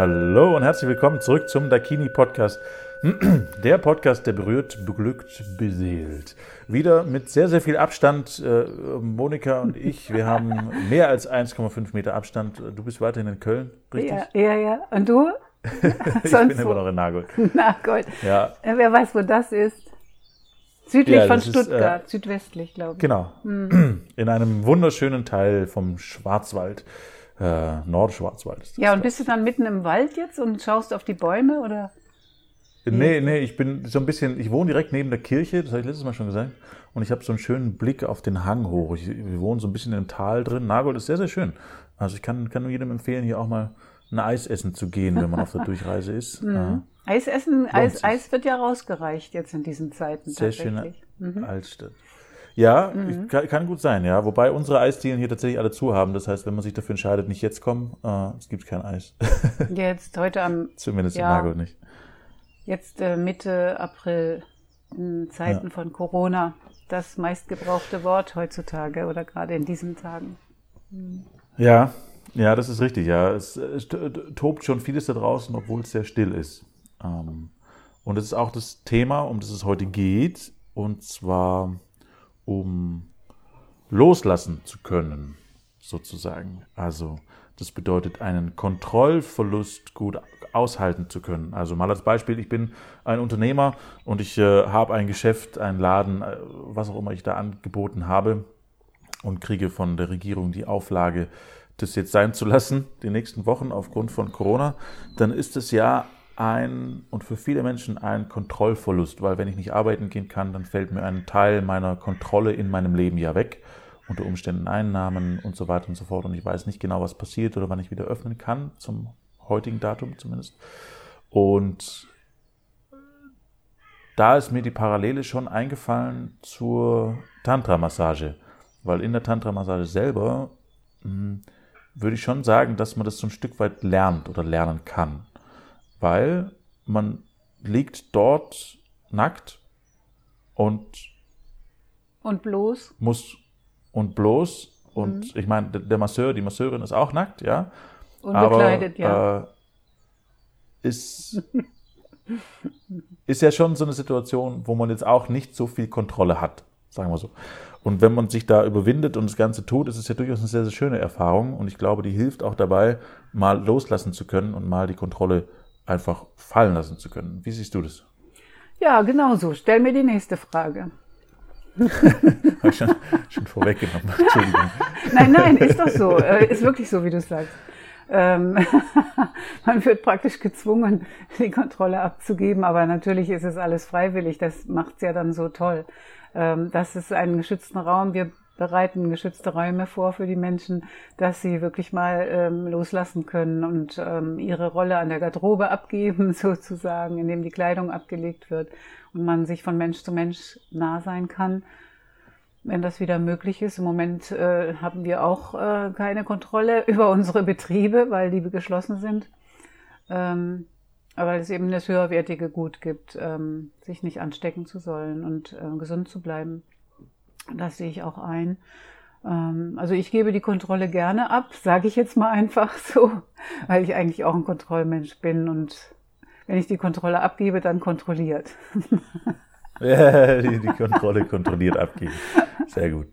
Hallo und herzlich willkommen zurück zum Dakini Podcast. Der Podcast, der berührt, beglückt, beseelt. Wieder mit sehr, sehr viel Abstand. Äh, Monika und ich, wir haben mehr als 1,5 Meter Abstand. Du bist weiterhin in Köln, richtig? Ja, ja. ja. Und du? ich bin immer noch in Nagold. Nagold. Ja. Wer weiß, wo das ist? Südlich ja, von Stuttgart, ist, äh, südwestlich, glaube ich. Genau. Hm. In einem wunderschönen Teil vom Schwarzwald. Äh, Nordschwarzwald. Ja, und bist du dann mitten im Wald jetzt und schaust auf die Bäume oder? Nee, nee, ich bin so ein bisschen, ich wohne direkt neben der Kirche, das habe ich letztes Mal schon gesagt. Und ich habe so einen schönen Blick auf den Hang hoch. Ich, wir wohnen so ein bisschen im Tal drin. Nagold ist sehr, sehr schön. Also ich kann, kann nur jedem empfehlen, hier auch mal ein Eis essen zu gehen, wenn man auf der Durchreise ist. Mhm. Ja. Eis essen, Eis, Eis wird ja rausgereicht jetzt in diesen Zeiten. Sehr schöne mhm. Altstadt. Ja, mhm. kann, kann, gut sein, ja. Wobei unsere Eisdielen hier tatsächlich alle zu haben. Das heißt, wenn man sich dafür entscheidet, nicht jetzt kommen, äh, es gibt kein Eis. Jetzt, heute am. Zumindest ja, in Nagold nicht. Jetzt äh, Mitte April, in Zeiten ja. von Corona, das meistgebrauchte Wort heutzutage oder gerade in diesen Tagen. Mhm. Ja, ja, das ist richtig, ja. Es, es tobt schon vieles da draußen, obwohl es sehr still ist. Ähm, und das ist auch das Thema, um das es heute geht, und zwar um loslassen zu können, sozusagen. Also das bedeutet, einen Kontrollverlust gut aushalten zu können. Also mal als Beispiel, ich bin ein Unternehmer und ich äh, habe ein Geschäft, einen Laden, äh, was auch immer ich da angeboten habe und kriege von der Regierung die Auflage, das jetzt sein zu lassen, die nächsten Wochen aufgrund von Corona, dann ist es ja ein und für viele Menschen ein Kontrollverlust, weil wenn ich nicht arbeiten gehen kann, dann fällt mir ein Teil meiner Kontrolle in meinem Leben ja weg. Unter Umständen Einnahmen und so weiter und so fort. Und ich weiß nicht genau, was passiert oder wann ich wieder öffnen kann, zum heutigen Datum zumindest. Und da ist mir die Parallele schon eingefallen zur Tantra-Massage. Weil in der Tantra-Massage selber mh, hm, würde ich schon sagen, dass man das so ein Stück weit lernt oder lernen kann. Weil man liegt dort nackt und und bloß muss und bloß und mhm. ich meine der Masseur, die Masseurin ist auch nackt, ja. Unbekleidet, ja. Äh, ist ist ja schon so eine Situation, wo man jetzt auch nicht so viel Kontrolle hat, sagen wir so. Und wenn man sich da überwindet und das Ganze tut, ist es ja durchaus eine sehr, sehr schöne Erfahrung. Und ich glaube, die hilft auch dabei, mal loslassen zu können und mal die Kontrolle einfach fallen lassen zu können. Wie siehst du das? Ja, genau so. Stell mir die nächste Frage. Habe ich schon, schon vorweggenommen. Entschuldigung. nein, nein, ist doch so. Äh, ist wirklich so, wie du sagst. Ähm, man wird praktisch gezwungen, die Kontrolle abzugeben, aber natürlich ist es alles freiwillig. Das macht es ja dann so toll. Ähm, das ist ein geschützten Raum. Wir bereiten geschützte Räume vor für die Menschen, dass sie wirklich mal ähm, loslassen können und ähm, ihre Rolle an der Garderobe abgeben, sozusagen, indem die Kleidung abgelegt wird und man sich von Mensch zu Mensch nah sein kann, wenn das wieder möglich ist. Im Moment äh, haben wir auch äh, keine Kontrolle über unsere Betriebe, weil die geschlossen sind. Ähm, aber es eben das höherwertige Gut gibt, ähm, sich nicht anstecken zu sollen und äh, gesund zu bleiben. Das sehe ich auch ein. Ähm, also ich gebe die Kontrolle gerne ab, sage ich jetzt mal einfach so, weil ich eigentlich auch ein Kontrollmensch bin und wenn ich die Kontrolle abgebe, dann kontrolliert. Ja, die, Kontrolle kontrolliert abgeben. Sehr gut.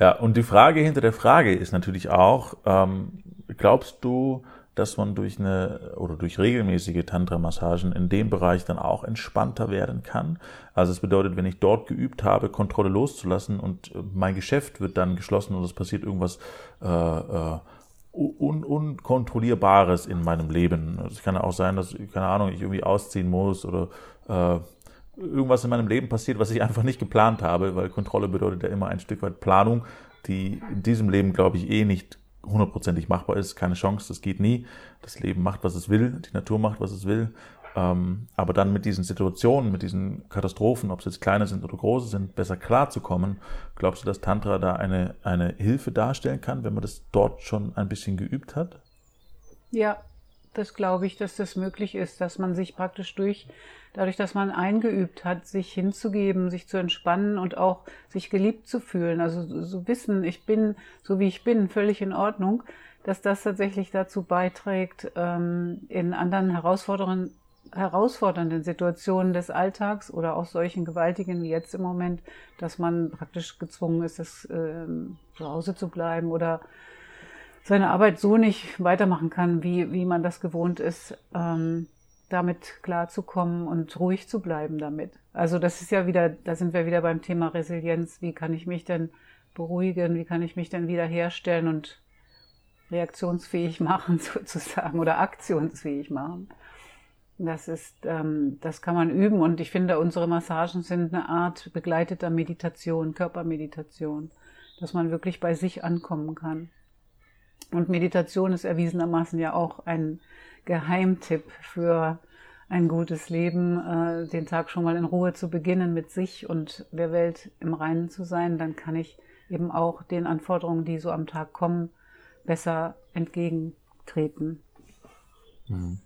Ja, und die Frage hinter der Frage ist natürlich auch, ähm, glaubst du, dass man durch eine oder durch regelmäßige Tantra-Massagen in dem Bereich dann auch entspannter werden kann. Also es bedeutet, wenn ich dort geübt habe, Kontrolle loszulassen und äh, mein Geschäft wird dann geschlossen und es passiert irgendwas äh, äh, un unkontrollierbares in meinem Leben. Es kann auch sein, dass, keine Ahnung, ich irgendwie ausziehen muss oder äh, irgendwas in meinem Leben passiert, was ich einfach nicht geplant habe, weil Kontrolle bedeutet ja immer ein Stück weit Planung, die in diesem Leben, glaube ich, eh nicht hundertprozentig machbar ist, keine Chance, das geht nie. Das Leben macht, was es will, die Natur macht, was es will. Ähm, aber dann mit diesen Situationen, mit diesen Katastrophen, ob es jetzt kleine sind oder große sind, besser klarzukommen, glaubst du, dass Tantra da eine, eine Hilfe darstellen kann, wenn man das dort schon ein bisschen geübt hat? Ja, das glaube ich, dass das möglich ist, dass man sich praktisch durch, dadurch, dass man eingeübt hat, sich hinzugeben, sich zu entspannen und auch sich geliebt zu fühlen. Also so wissen, ich bin so wie ich bin, völlig in Ordnung, dass das tatsächlich dazu beiträgt, ähm, in anderen herausfordernden, herausfordernden Situationen des Alltags oder auch solchen gewaltigen wie jetzt im Moment, dass man praktisch gezwungen ist, das, ähm, zu Hause zu bleiben oder seine Arbeit so nicht weitermachen kann, wie, wie man das gewohnt ist, ähm, damit klarzukommen und ruhig zu bleiben damit. Also das ist ja wieder, da sind wir wieder beim Thema Resilienz. Wie kann ich mich denn beruhigen? Wie kann ich mich denn wiederherstellen und reaktionsfähig machen sozusagen oder aktionsfähig machen? Das ist, ähm, das kann man üben und ich finde, unsere Massagen sind eine Art begleiteter Meditation, Körpermeditation, dass man wirklich bei sich ankommen kann. Und Meditation ist erwiesenermaßen ja auch ein Geheimtipp für ein gutes Leben, äh, den Tag schon mal in Ruhe zu beginnen mit sich und der Welt im Reinen zu sein, dann kann ich eben auch den Anforderungen, die so am Tag kommen, besser entgegentreten. Mhm.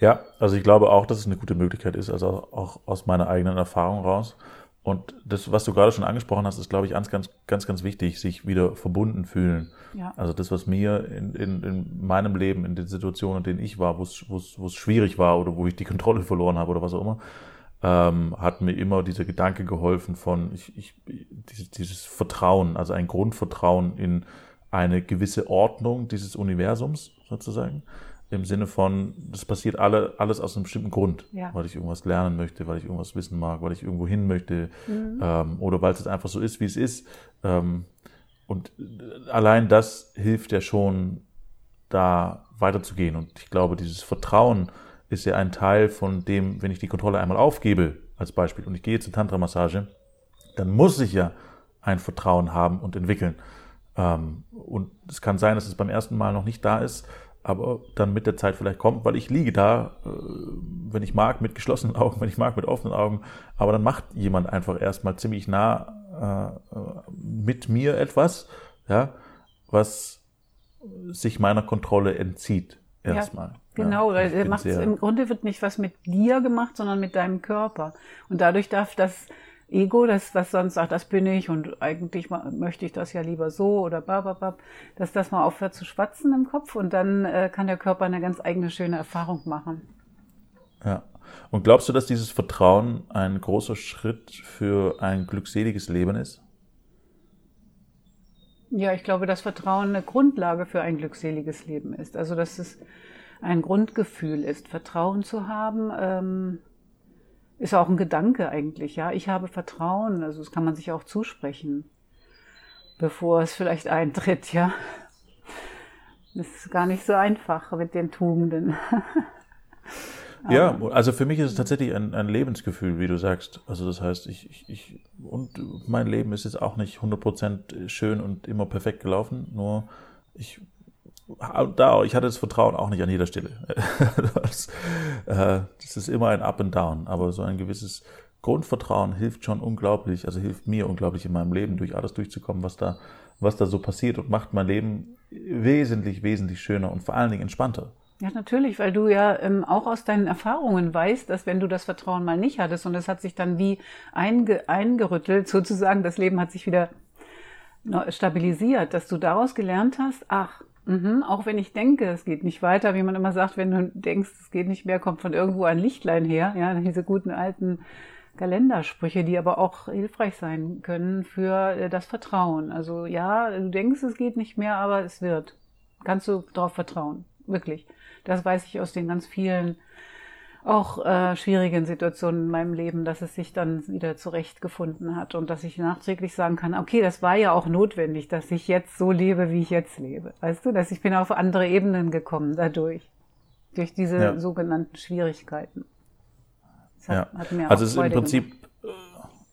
Ja, also ich glaube auch, dass es eine gute Möglichkeit ist, also auch aus meiner eigenen Erfahrung raus. Und das, was du gerade schon angesprochen hast, ist, glaube ich, ganz, ganz, ganz, ganz wichtig, sich wieder verbunden fühlen. Ja. Also das, was mir in, in, in meinem Leben, in den Situationen, in denen ich war, wo es, schwierig war oder wo ich die Kontrolle verloren habe oder was auch immer, ähm, hat mir immer dieser Gedanke geholfen von ich, ich, dieses, dieses Vertrauen, also ein Grundvertrauen in eine gewisse Ordnung dieses Universums sozusagen im Sinne von, das passiert alle, alles aus einem bestimmten Grund, ja. weil ich irgendwas lernen möchte, weil ich irgendwas wissen mag, weil ich irgendwo hin möchte mhm. ähm, oder weil es einfach so ist, wie es ist. Ähm, und allein das hilft ja schon, da weiterzugehen. Und ich glaube, dieses Vertrauen ist ja ein Teil von dem, wenn ich die Kontrolle einmal aufgebe, als Beispiel, und ich gehe zur Tantra-Massage, dann muss ich ja ein Vertrauen haben und entwickeln. Ähm, und es kann sein, dass es beim ersten Mal noch nicht da ist, aber dann mit der Zeit vielleicht kommt, weil ich liege da, äh, wenn ich mag, mit geschlossenen Augen, wenn ich mag, mit offenen Augen, aber dann macht jemand einfach erstmal ziemlich nah äh, mit mir etwas, ja, was sich meiner Kontrolle entzieht erstmal. Ja, genau, ja, weil macht's, im Grunde wird nicht was mit dir gemacht, sondern mit deinem Körper. Und dadurch darf das Ego, das, was sonst sagt, das bin ich und eigentlich möchte ich das ja lieber so oder bababab, dass das mal aufhört zu schwatzen im Kopf und dann äh, kann der Körper eine ganz eigene schöne Erfahrung machen. Ja. Und glaubst du, dass dieses Vertrauen ein großer Schritt für ein glückseliges Leben ist? Ja, ich glaube, dass Vertrauen eine Grundlage für ein glückseliges Leben ist. Also, dass es ein Grundgefühl ist, Vertrauen zu haben. Ähm, ist auch ein Gedanke eigentlich, ja. Ich habe Vertrauen, also das kann man sich auch zusprechen, bevor es vielleicht eintritt, ja. Das ist gar nicht so einfach mit den Tugenden. ja, also für mich ist es tatsächlich ein, ein Lebensgefühl, wie du sagst. Also das heißt, ich, ich, ich, und mein Leben ist jetzt auch nicht 100% schön und immer perfekt gelaufen, nur ich da, ich hatte das Vertrauen auch nicht an jeder Stelle. das, äh, das ist immer ein Up and Down, aber so ein gewisses Grundvertrauen hilft schon unglaublich, also hilft mir unglaublich in meinem Leben, durch alles durchzukommen, was da, was da so passiert und macht mein Leben wesentlich, wesentlich schöner und vor allen Dingen entspannter. Ja, natürlich, weil du ja ähm, auch aus deinen Erfahrungen weißt, dass wenn du das Vertrauen mal nicht hattest und es hat sich dann wie einge eingerüttelt, sozusagen, das Leben hat sich wieder stabilisiert, dass du daraus gelernt hast, ach, Mhm, auch wenn ich denke, es geht nicht weiter, wie man immer sagt, wenn du denkst, es geht nicht mehr, kommt von irgendwo ein Lichtlein her. Ja, diese guten alten Kalendersprüche, die aber auch hilfreich sein können für äh, das Vertrauen. Also ja, du denkst, es geht nicht mehr, aber es wird. Kannst du darauf vertrauen. Wirklich. Das weiß ich aus den ganz vielen auch äh, schwierigen Situationen in meinem Leben, dass es sich dann wieder zurechtgefunden hat und dass ich nachträglich sagen kann, okay, das war ja auch notwendig, dass ich jetzt so lebe, wie ich jetzt lebe. Weißt du, dass ich bin auf andere Ebenen gekommen dadurch, durch diese ja. sogenannten Schwierigkeiten. Hat, ja. Hat also es ist im Prinzip gemacht.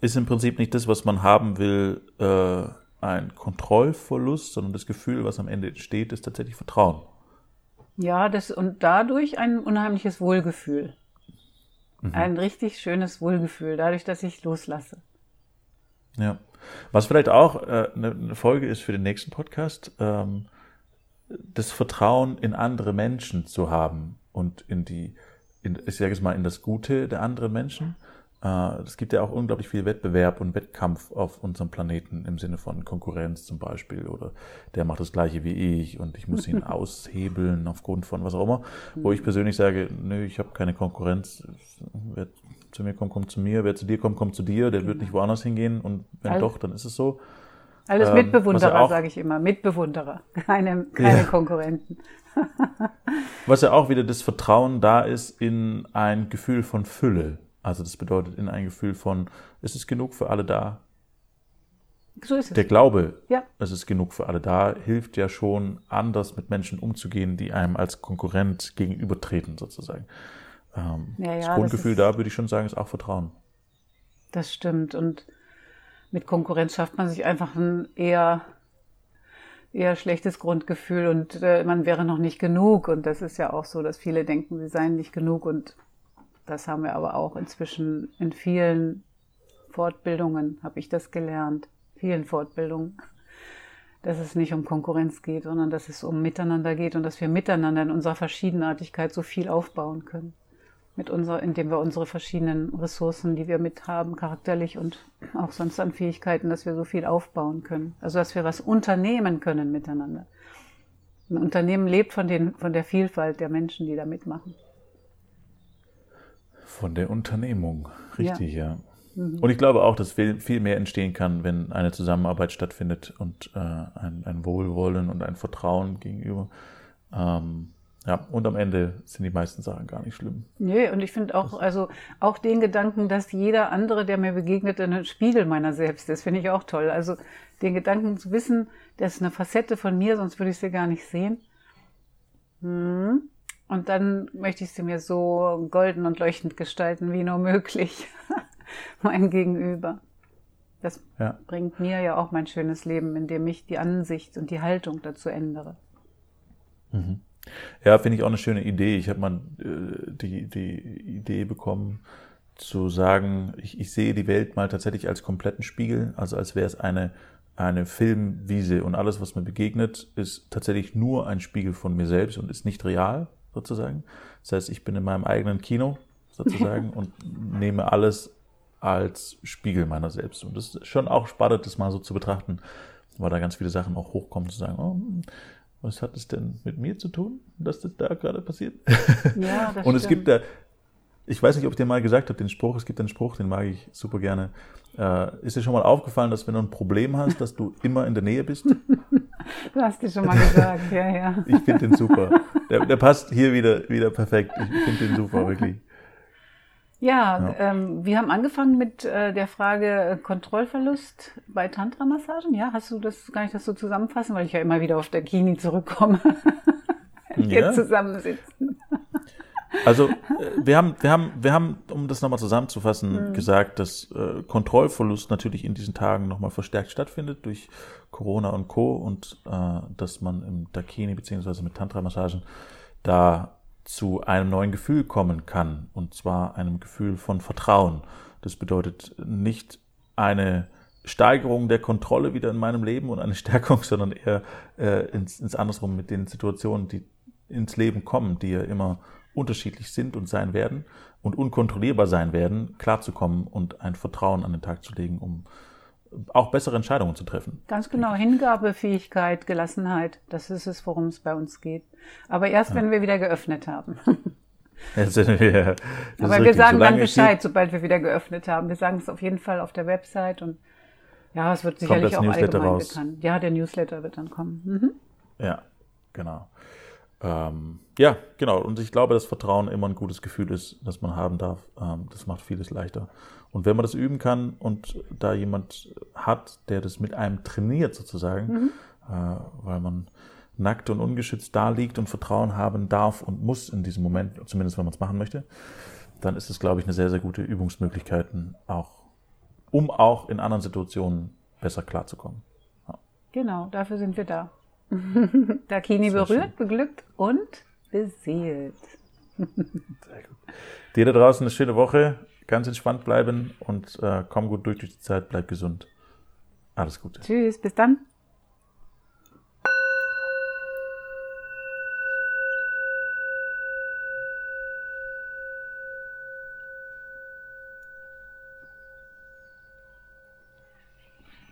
Äh, ist im Prinzip nicht das, was man haben will, äh, ein Kontrollverlust, sondern das Gefühl, was am Ende entsteht, ist tatsächlich Vertrauen. Ja, das und dadurch ein unheimliches Wohlgefühl. Mhm. Ein richtig schönes Wohlgefühl, dadurch, dass ich loslasse. Ja. Was vielleicht auch äh, eine Folge ist für den nächsten Podcast, ähm, das Vertrauen in andere Menschen zu haben und in die, in, ich sage es mal, in das Gute der anderen Menschen. äh, es gibt ja auch unglaublich viel Wettbewerb und Wettkampf auf unserem Planeten im Sinne von Konkurrenz zum Beispiel oder der macht das gleiche wie ich und ich muss ihn aushebeln aufgrund von was auch immer. Wo ich persönlich sage, nö, ich habe keine Konkurrenz. Wer zu mir kommt, kommt zu mir. Wer zu dir kommt, kommt zu dir. Der wird nicht woanders hingehen und wenn Also- doch, dann ist es so. Alles Ähm, Mitbewunderer, sage ich immer. Mitbewunderer, keine, keine Ja. Konkurrenten. Was ja auch wieder das Vertrauen da ist in ein Gefühl von Fülle. Also das bedeutet in ein Gefühl von, es ist genug für alle da. So ist es. Der Glaube, Ja. es ist genug für alle da, hilft ja schon, anders mit Menschen umzugehen, die einem als Konkurrent gegenübertreten, sozusagen. Ähm, Ja, ja, das das Grundgefühl ist- da, würde ich schon sagen, ist auch Vertrauen. Das stimmt. Und mit Konkurrenz schafft man sich einfach ein eher, eher schlechtes Grundgefühl und äh, man wäre noch nicht genug. Und das ist ja auch so, dass viele denken, sie seien nicht genug. Und das haben wir aber auch inzwischen in vielen Fortbildungen, habe ich das gelernt, vielen Fortbildungen, dass es nicht um Konkurrenz geht, sondern dass es um Miteinander geht und dass wir miteinander in unserer Verschiedenartigkeit so viel aufbauen können mit unserer, indem wir unsere verschiedenen Ressourcen, die wir mit haben, charakterlich und auch sonst an Fähigkeiten, dass wir so viel aufbauen können. Also dass wir was unternehmen können miteinander. Ein Unternehmen lebt von, den, von der Vielfalt der Menschen, die da mitmachen. Von der Unternehmung, richtig, ja. Und ich glaube auch, dass viel, viel mehr entstehen kann, wenn eine Zusammenarbeit stattfindet und äh, ein, ein Wohlwollen und ein Vertrauen gegenüber. Ähm, ja, und am Ende sind die meisten Sachen gar nicht schlimm. Nee, und ich finde auch, also auch den Gedanken, dass jeder andere, der mir begegnet, ein Spiegel meiner selbst ist, finde ich auch toll. Also den Gedanken zu wissen, das ist eine Facette von mir, sonst würde ich sie gar nicht sehen. Hm. Und dann möchte ich sie mir so golden und leuchtend gestalten, wie nur möglich. mein Gegenüber. Das Ja. bringt mir ja auch mein schönes Leben, indem ich die Ansicht und die Haltung dazu ändere. Ja, finde ich auch eine schöne Idee. Ich habe mal äh, die, die Idee bekommen, zu sagen, ich, ich sehe die Welt mal tatsächlich als kompletten Spiegel, also als wäre es eine, eine Filmwiese und alles, was mir begegnet, ist tatsächlich nur ein Spiegel von mir selbst und ist nicht real, sozusagen. Das heißt, ich bin in meinem eigenen Kino, sozusagen, und nehme alles als Spiegel meiner selbst. Und das ist schon auch spannend, das mal so zu betrachten, weil da ganz viele Sachen auch hochkommen, zu sagen, oh, was hat es denn mit mir zu tun, dass das da gerade passiert? Ja, das Und es stimmt. gibt da, ich weiß nicht, ob ich dir mal gesagt habe, den Spruch, es gibt einen Spruch, den mag ich super gerne. Äh, ist dir schon mal aufgefallen, dass wenn du ein Problem hast, dass du immer in der Nähe bist? Du hast dir schon mal gesagt, ja, ja. Ich finde den super. Der, der passt hier wieder, wieder perfekt. Ich finde den super, wirklich. Ja, Ja. Ähm, wir haben angefangen mit äh, der Frage äh, Kontrollverlust bei Tantra-Massagen. Ja, hast du das, kann ich das so zusammenfassen, weil ich ja immer wieder auf der Kini zurückkomme, wenn wir Ja. zusammensitzen. Also äh, wir haben, wir haben, wir haben, um das nochmal zusammenzufassen, Mhm. gesagt, dass äh, Kontrollverlust natürlich in diesen Tagen nochmal verstärkt stattfindet durch Corona und Co. und äh, dass man im Dakini beziehungsweise mit Tantra-Massagen da zu einem neuen Gefühl kommen kann und zwar einem Gefühl von Vertrauen. Das bedeutet nicht eine Steigerung der Kontrolle wieder in meinem Leben und eine Stärkung, sondern eher äh, ins, ins Andersrum mit den Situationen, die ins Leben kommen, die ja immer unterschiedlich sind und sein werden und unkontrollierbar sein werden, klarzukommen und ein Vertrauen an den Tag zu legen, um auch bessere Entscheidungen zu treffen. Ganz genau, Hingabefähigkeit, Gelassenheit, das ist es, worum es bei uns geht. Aber erst, wenn wir wieder geöffnet haben. Das ja, das Aber wir sagen dann Solange Bescheid, sobald wir wieder geöffnet haben. Wir sagen es auf jeden Fall auf der Website und ja, es wird sicherlich auch Newsletter allgemein raus. bekannt. Ja, der Newsletter wird dann kommen. Mhm. Ja, genau. Ähm, ja, genau. Und ich glaube, dass Vertrauen immer ein gutes Gefühl ist, das man haben darf. Ähm, das macht vieles leichter. Und wenn man das üben kann und da jemand hat, der das mit einem trainiert sozusagen, äh, weil man nackt und ungeschützt da liegt und Vertrauen haben darf und muss in diesem Moment, zumindest wenn man es machen möchte, dann ist es, glaube ich, eine sehr, sehr gute Übungsmöglichkeit, auch, um auch in anderen Situationen besser klarzukommen. Genau, dafür sind wir da. Dakini berührt, beglückt und beseelt. Sehr gut. Dir da draußen eine schöne Woche, ganz entspannt bleiben und äh, komm gut durch die Zeit, bleib gesund. Alles Gute. Tschüss, bis dann.